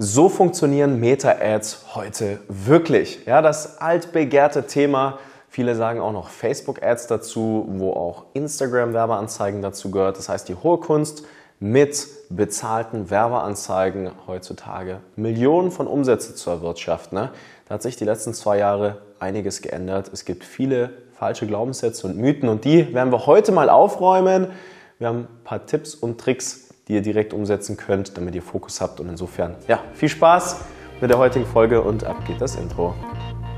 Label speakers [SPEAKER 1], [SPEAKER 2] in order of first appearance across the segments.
[SPEAKER 1] So funktionieren Meta-Ads heute wirklich. Ja, das altbegehrte Thema. Viele sagen auch noch Facebook-Ads dazu, wo auch Instagram-Werbeanzeigen dazu gehört. Das heißt, die hohe Kunst mit bezahlten Werbeanzeigen heutzutage Millionen von Umsätze zu erwirtschaften. Ne? Da hat sich die letzten zwei Jahre einiges geändert. Es gibt viele falsche Glaubenssätze und Mythen und die werden wir heute mal aufräumen. Wir haben ein paar Tipps und Tricks, die ihr direkt umsetzen könnt, damit ihr Fokus habt. Und insofern, ja, viel Spaß mit der heutigen Folge und ab geht das Intro.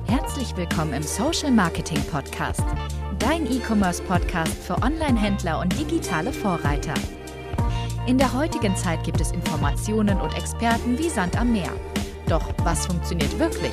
[SPEAKER 2] Herzlich willkommen im Social Marketing Podcast, dein E-Commerce Podcast für Online-Händler und digitale Vorreiter. In der heutigen Zeit gibt es Informationen und Experten wie Sand am Meer. Doch was funktioniert wirklich?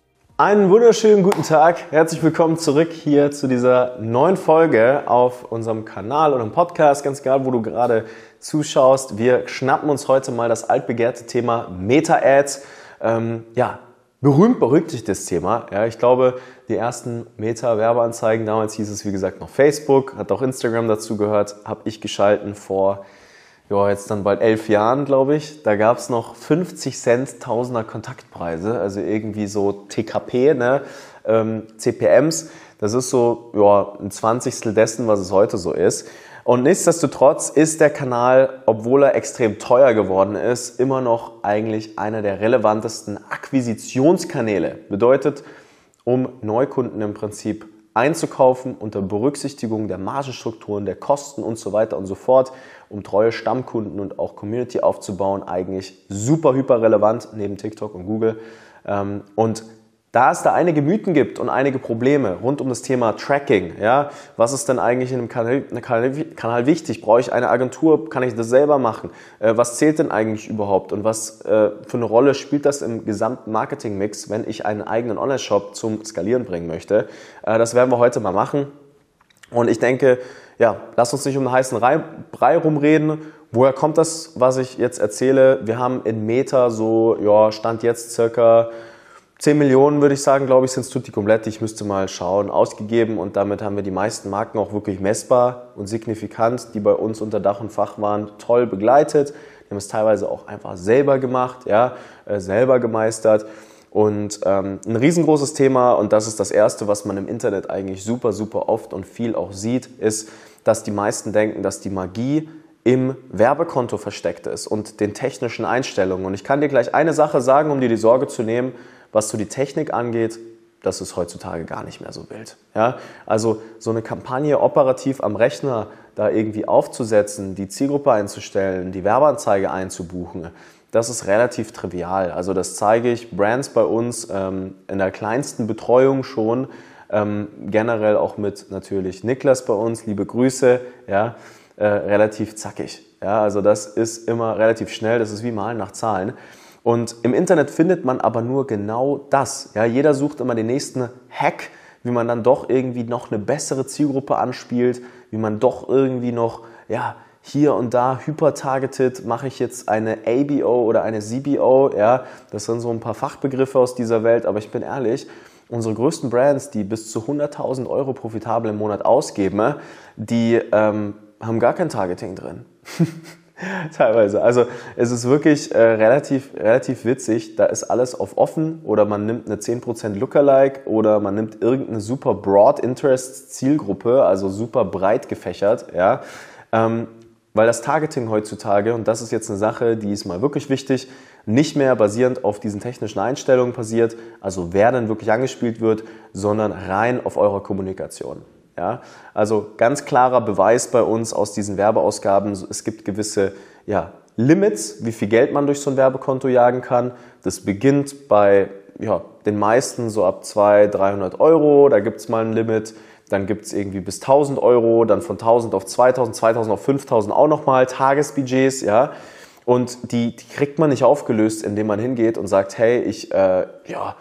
[SPEAKER 1] Einen wunderschönen guten Tag. Herzlich willkommen zurück hier zu dieser neuen Folge auf unserem Kanal oder im Podcast, ganz egal, wo du gerade zuschaust. Wir schnappen uns heute mal das altbegehrte Thema Meta-Ads. Ähm, ja, berühmt berüchtigtes Thema. Ja, ich glaube, die ersten Meta-Werbeanzeigen, damals hieß es wie gesagt noch Facebook, hat auch Instagram dazu gehört, habe ich geschalten vor ja, jetzt dann bald elf Jahren, glaube ich, da gab es noch 50 Cent Tausender Kontaktpreise, also irgendwie so TKP, ne? Ähm, CPMs. Das ist so ja, ein Zwanzigstel dessen, was es heute so ist. Und nichtsdestotrotz ist der Kanal, obwohl er extrem teuer geworden ist, immer noch eigentlich einer der relevantesten Akquisitionskanäle. Bedeutet, um Neukunden im Prinzip einzukaufen unter Berücksichtigung der Margenstrukturen, der Kosten und so weiter und so fort, um treue Stammkunden und auch Community aufzubauen, eigentlich super hyper relevant neben TikTok und Google. Ähm, und da es da einige Mythen gibt und einige Probleme rund um das Thema Tracking, ja, was ist denn eigentlich in einem Kanal, Kanal, wichtig? Brauche ich eine Agentur? Kann ich das selber machen? Äh, was zählt denn eigentlich überhaupt? Und was äh, für eine Rolle spielt das im gesamten Marketing-Mix, wenn ich einen eigenen Online-Shop zum Skalieren bringen möchte? Äh, das werden wir heute mal machen. Und ich denke, ja, lass uns nicht um einen heißen Brei rumreden. Woher kommt das, was ich jetzt erzähle? Wir haben in Meta so, ja, Stand jetzt circa 10 Millionen, würde ich sagen, glaube ich, sind es tutti komplett. Ich müsste mal schauen, ausgegeben und damit haben wir die meisten Marken auch wirklich messbar und signifikant, die bei uns unter Dach und Fach waren, toll begleitet. Die haben es teilweise auch einfach selber gemacht, ja, äh, selber gemeistert. Und ähm, ein riesengroßes Thema, und das ist das Erste, was man im Internet eigentlich super, super oft und viel auch sieht, ist, dass die meisten denken, dass die Magie im Werbekonto versteckt ist und den technischen Einstellungen. Und ich kann dir gleich eine Sache sagen, um dir die Sorge zu nehmen. Was so die Technik angeht, das ist heutzutage gar nicht mehr so wild. Ja? Also so eine Kampagne operativ am Rechner da irgendwie aufzusetzen, die Zielgruppe einzustellen, die Werbeanzeige einzubuchen, das ist relativ trivial. Also das zeige ich Brands bei uns ähm, in der kleinsten Betreuung schon, ähm, generell auch mit natürlich Niklas bei uns, liebe Grüße, ja, äh, relativ zackig. Ja, also das ist immer relativ schnell, das ist wie Malen nach Zahlen. Und im Internet findet man aber nur genau das. Ja, jeder sucht immer den nächsten Hack, wie man dann doch irgendwie noch eine bessere Zielgruppe anspielt, wie man doch irgendwie noch, ja, hier und da hyper-targeted, mache ich jetzt eine ABO oder eine CBO, ja, das sind so ein paar Fachbegriffe aus dieser Welt, aber ich bin ehrlich, unsere größten Brands, die bis zu 100.000 Euro profitabel im Monat ausgeben, die ähm, haben gar kein Targeting drin. Teilweise. Also es ist wirklich äh, relativ, relativ witzig. Da ist alles auf offen oder man nimmt eine 10% Lookalike oder man nimmt irgendeine super Broad Interest Zielgruppe, also super breit gefächert, ja. Ähm, weil das Targeting heutzutage, und das ist jetzt eine Sache, die ist mal wirklich wichtig, nicht mehr basierend auf diesen technischen Einstellungen passiert, also wer denn wirklich angespielt wird, sondern rein auf eurer Kommunikation. Ja, also ganz klarer Beweis bei uns aus diesen Werbeausgaben. Es gibt gewisse ja, Limits, wie viel Geld man durch so ein Werbekonto jagen kann. Das beginnt bei ja, den meisten so ab 200, 300 Euro. Da gibt es mal ein Limit. Dann gibt es irgendwie bis 1000 Euro, dann von 1000 auf 2000, 2000 auf 5000 auch nochmal Tagesbudgets. Ja? Und die, die kriegt man nicht aufgelöst, indem man hingeht und sagt, hey, ich, äh, ja,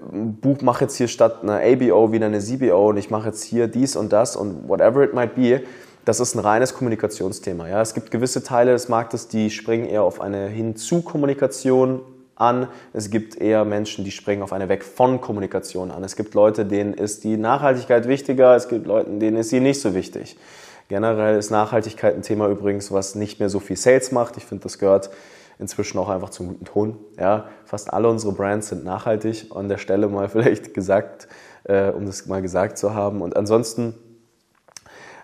[SPEAKER 1] Buch mache jetzt hier statt einer ABO wieder eine CBO und ich mache jetzt hier dies und das und whatever it might be. Das ist ein reines Kommunikationsthema. Ja? Es gibt gewisse Teile des Marktes, die springen eher auf eine Hinzu-Kommunikation an. Es gibt eher Menschen, die springen auf eine Weg von Kommunikation an. Es gibt Leute, denen ist die Nachhaltigkeit wichtiger. Es gibt Leute, denen ist sie nicht so wichtig. Generell ist Nachhaltigkeit ein Thema übrigens, was nicht mehr so viel Sales macht. Ich finde, das gehört inzwischen auch einfach zum guten Ton. Ja, fast alle unsere Brands sind nachhaltig. An der Stelle mal vielleicht gesagt, äh, um das mal gesagt zu haben. Und ansonsten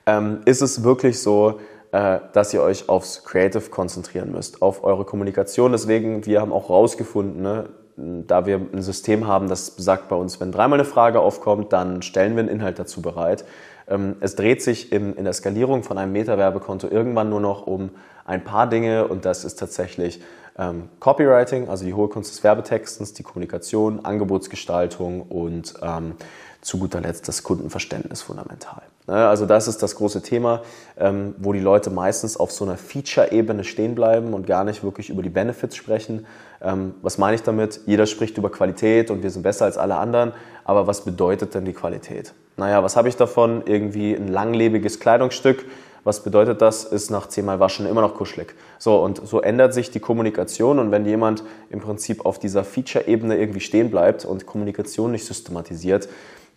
[SPEAKER 1] ähm, ist es wirklich so, äh, dass ihr euch aufs Creative konzentrieren müsst, auf eure Kommunikation. Deswegen, wir haben auch rausgefunden, ne, da wir ein System haben, das sagt bei uns, wenn dreimal eine Frage aufkommt, dann stellen wir einen Inhalt dazu bereit. Ähm, es dreht sich in, in der Skalierung von einem Meta-Werbekonto irgendwann nur noch um ein paar Dinge und das ist tatsächlich ähm, Copywriting, also die hohe Kunst des Werbetextens, die Kommunikation, Angebotsgestaltung und ähm, zu guter Letzt das Kundenverständnis fundamental. Ne, also das ist das große Thema, ähm, wo die Leute meistens auf so einer Feature-Ebene stehen bleiben und gar nicht wirklich über die Benefits sprechen. Ähm, was meine ich damit? Jeder spricht über Qualität und wir sind besser als alle anderen, aber was bedeutet denn die Qualität? Naja, was habe ich davon? Irgendwie ein langlebiges Kleidungsstück. Was bedeutet das? Ist nach zehnmal Waschen immer noch kuschelig. So, und so ändert sich die Kommunikation und wenn jemand im Prinzip auf dieser Feature-Ebene irgendwie stehen bleibt und Kommunikation nicht systematisiert,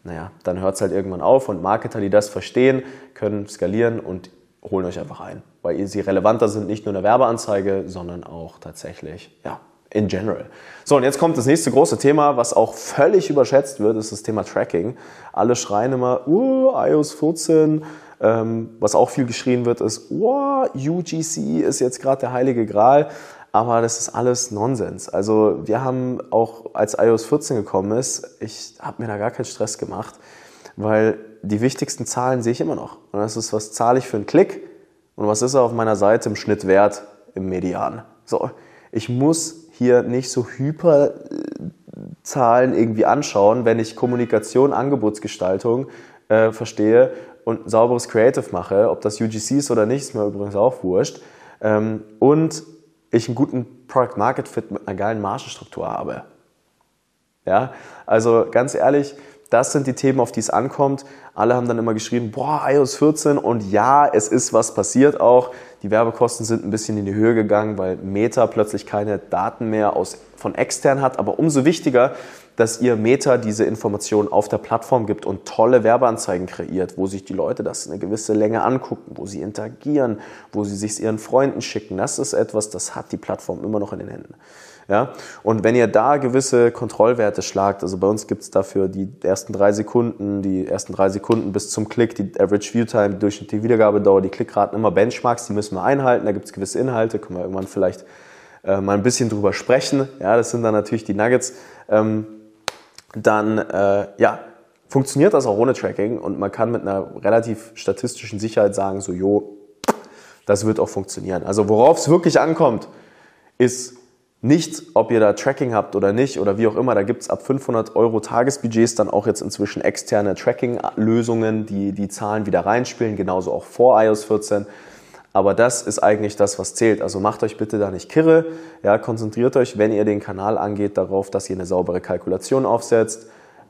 [SPEAKER 1] naja, dann hört es halt irgendwann auf und Marketer, die das verstehen, können skalieren und holen euch einfach ein, weil sie relevanter sind, nicht nur in der Werbeanzeige, sondern auch tatsächlich, ja, in general. So, und jetzt kommt das nächste große Thema, was auch völlig überschätzt wird, ist das Thema Tracking. Alle schreien immer, uh, iOS 14, ähm, was auch viel geschrien wird, ist, wow, UGC ist jetzt gerade der heilige Gral. Aber das ist alles Nonsens. Also wir haben auch, als iOS 14 gekommen ist, ich habe mir da gar keinen Stress gemacht, weil die wichtigsten Zahlen sehe ich immer noch. Und das ist, was zahle ich für einen Klick und was ist er auf meiner Seite im Schnitt wert im Median. So, ich muss hier nicht so hyper Zahlen irgendwie anschauen, wenn ich Kommunikation, Angebotsgestaltung äh, verstehe und sauberes Creative mache, ob das UGC ist oder nicht, ist mir übrigens auch wurscht. Ähm, und ich einen guten Product Market Fit mit einer geilen Margenstruktur habe. Ja, also ganz ehrlich, das sind die Themen, auf die es ankommt. Alle haben dann immer geschrieben, boah, iOS 14 und ja, es ist was passiert auch. Die Werbekosten sind ein bisschen in die Höhe gegangen, weil Meta plötzlich keine Daten mehr aus, von extern hat. Aber umso wichtiger, dass ihr Meta diese Informationen auf der Plattform gibt und tolle Werbeanzeigen kreiert, wo sich die Leute das eine gewisse Länge angucken, wo sie interagieren, wo sie sich ihren Freunden schicken. Das ist etwas, das hat die Plattform immer noch in den Händen. Ja? Und wenn ihr da gewisse Kontrollwerte schlagt, also bei uns gibt es dafür die ersten drei Sekunden, die ersten drei Sekunden bis zum Klick, die Average View Time, die durchschnittliche Wiedergabedauer, die Klickraten, immer Benchmarks, die müssen wir einhalten. Da gibt es gewisse Inhalte, können wir irgendwann vielleicht äh, mal ein bisschen drüber sprechen. Ja, das sind dann natürlich die Nuggets. Ähm, dann äh, ja, funktioniert das auch ohne Tracking und man kann mit einer relativ statistischen Sicherheit sagen, so, jo, das wird auch funktionieren. Also worauf es wirklich ankommt, ist nicht, ob ihr da Tracking habt oder nicht oder wie auch immer. Da gibt's ab 500 Euro Tagesbudgets dann auch jetzt inzwischen externe Tracking-Lösungen, die die Zahlen wieder reinspielen, genauso auch vor iOS 14. Aber das ist eigentlich das, was zählt. Also macht euch bitte da nicht kirre. Ja, konzentriert euch, wenn ihr den Kanal angeht, darauf, dass ihr eine saubere Kalkulation aufsetzt.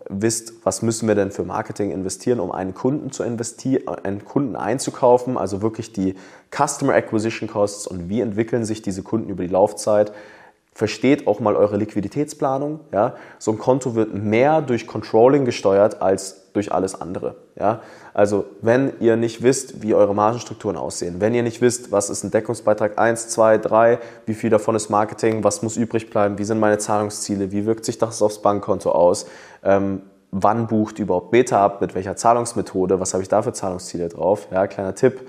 [SPEAKER 1] Wisst, was müssen wir denn für Marketing investieren, um einen Kunden zu investieren, einen Kunden einzukaufen, also wirklich die Customer Acquisition Costs und wie entwickeln sich diese Kunden über die Laufzeit. Versteht auch mal eure Liquiditätsplanung. Ja? So ein Konto wird mehr durch Controlling gesteuert als durch alles andere. Ja? Also wenn ihr nicht wisst, wie eure Margenstrukturen aussehen, wenn ihr nicht wisst, was ist ein Deckungsbeitrag 1, 2, 3, wie viel davon ist Marketing, was muss übrig bleiben, wie sind meine Zahlungsziele, wie wirkt sich das aufs Bankkonto aus, ähm, wann bucht überhaupt Beta ab, mit welcher Zahlungsmethode, was habe ich da für Zahlungsziele drauf, ja, kleiner Tipp,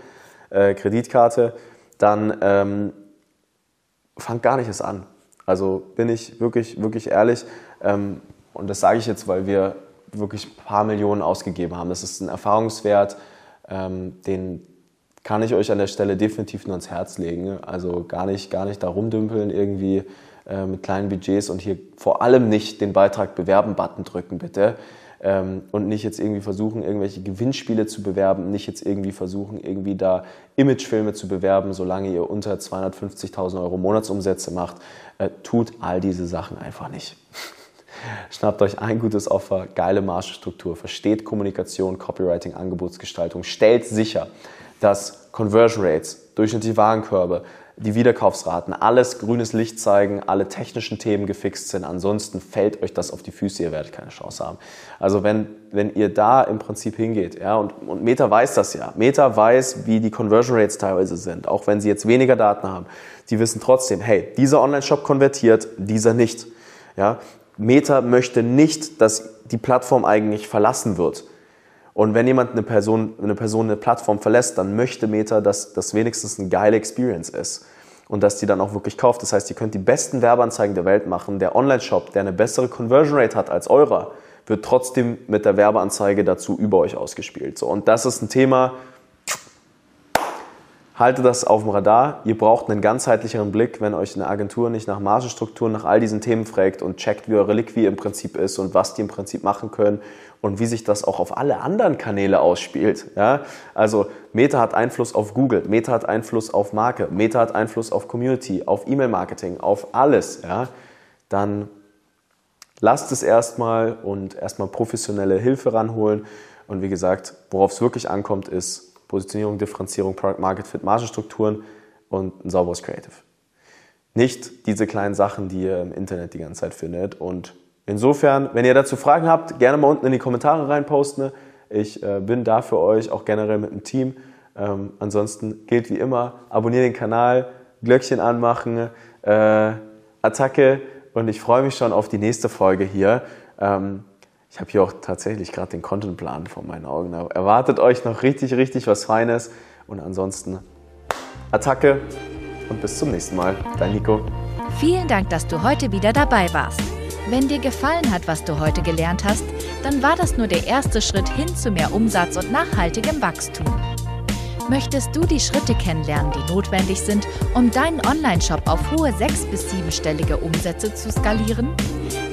[SPEAKER 1] äh, Kreditkarte, dann ähm, fangt gar nicht erst an also bin ich wirklich, wirklich ehrlich. Ähm, und das sage ich jetzt, weil wir wirklich ein paar Millionen ausgegeben haben. Das ist ein Erfahrungswert, ähm, den kann ich euch an der Stelle definitiv nur ans Herz legen. Also gar nicht, gar nicht da rumdümpeln irgendwie äh, mit kleinen Budgets und hier vor allem nicht den Beitrag bewerben-Button drücken, bitte und nicht jetzt irgendwie versuchen, irgendwelche Gewinnspiele zu bewerben, nicht jetzt irgendwie versuchen, irgendwie da Imagefilme zu bewerben, solange ihr unter 250.000 Euro Monatsumsätze macht. Äh, tut all diese Sachen einfach nicht. Schnappt euch ein gutes Offer, geile Margenstruktur, versteht Kommunikation, Copywriting, Angebotsgestaltung, stellt sicher, dass Conversion Rates, durchschnittliche Warenkörbe, die Wiederkaufsraten, alles grünes Licht zeigen, alle technischen Themen gefixt sind. Ansonsten fällt euch das auf die Füße, ihr werdet keine Chance haben. Also wenn, wenn ihr da im Prinzip hingeht, ja, und, und Meta weiß das ja. Meta weiß, wie die Conversion Rates teilweise sind, auch wenn sie jetzt weniger Daten haben. Sie wissen trotzdem, hey, dieser Online-Shop konvertiert, dieser nicht. Ja, Meta möchte nicht, dass die Plattform eigentlich verlassen wird. Und wenn jemand eine Person, eine Person eine Plattform verlässt, dann möchte Meta, dass das wenigstens eine geile Experience ist und dass die dann auch wirklich kauft. Das heißt, ihr könnt die besten Werbeanzeigen der Welt machen. Der Online-Shop, der eine bessere Conversion Rate hat als eurer, wird trotzdem mit der Werbeanzeige dazu über euch ausgespielt. So, und das ist ein Thema, Haltet das auf dem Radar. Ihr braucht einen ganzheitlicheren Blick, wenn euch eine Agentur nicht nach Margenstrukturen, nach all diesen Themen fragt und checkt, wie eure Liquid im Prinzip ist und was die im Prinzip machen können und wie sich das auch auf alle anderen Kanäle ausspielt. Ja? Also Meta hat Einfluss auf Google, Meta hat Einfluss auf Marke, Meta hat Einfluss auf Community, auf E-Mail-Marketing, auf alles. Ja? Dann lasst es erstmal und erstmal professionelle Hilfe ranholen. Und wie gesagt, worauf es wirklich ankommt, ist Positionierung, Differenzierung, Product Market Fit, Margenstrukturen und ein sauberes Creative. Nicht diese kleinen Sachen, die ihr im Internet die ganze Zeit findet. Und insofern, wenn ihr dazu Fragen habt, gerne mal unten in die Kommentare reinposten. Ich äh, bin da für euch, auch generell mit dem Team. Ähm, ansonsten gilt wie immer, abonniert den Kanal, Glöckchen anmachen, äh, Attacke und ich freue mich schon auf die nächste Folge hier. Ähm, ich habe hier auch tatsächlich gerade den Contentplan vor meinen Augen. Da erwartet euch noch richtig, richtig was Feines. Und ansonsten Attacke und bis zum nächsten Mal. Dein Nico.
[SPEAKER 2] Vielen Dank, dass du heute wieder dabei warst. Wenn dir gefallen hat, was du heute gelernt hast, dann war das nur der erste Schritt hin zu mehr Umsatz und nachhaltigem Wachstum. Möchtest du die Schritte kennenlernen, die notwendig sind, um deinen Online-Shop auf hohe sechs- bis siebenstellige Umsätze zu skalieren?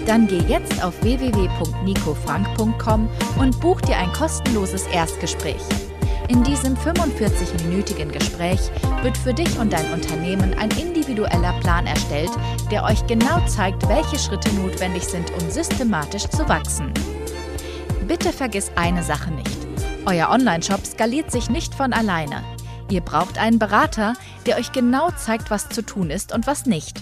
[SPEAKER 2] Dann geh jetzt auf www.nicofrank.com und buch dir ein kostenloses Erstgespräch. In diesem 45-minütigen Gespräch wird für dich und dein Unternehmen ein individueller Plan erstellt, der euch genau zeigt, welche Schritte notwendig sind, um systematisch zu wachsen. Bitte vergiss eine Sache nicht. Euer Online-Shop skaliert sich nicht von alleine. Ihr braucht einen Berater, der euch genau zeigt, was zu tun ist und was nicht.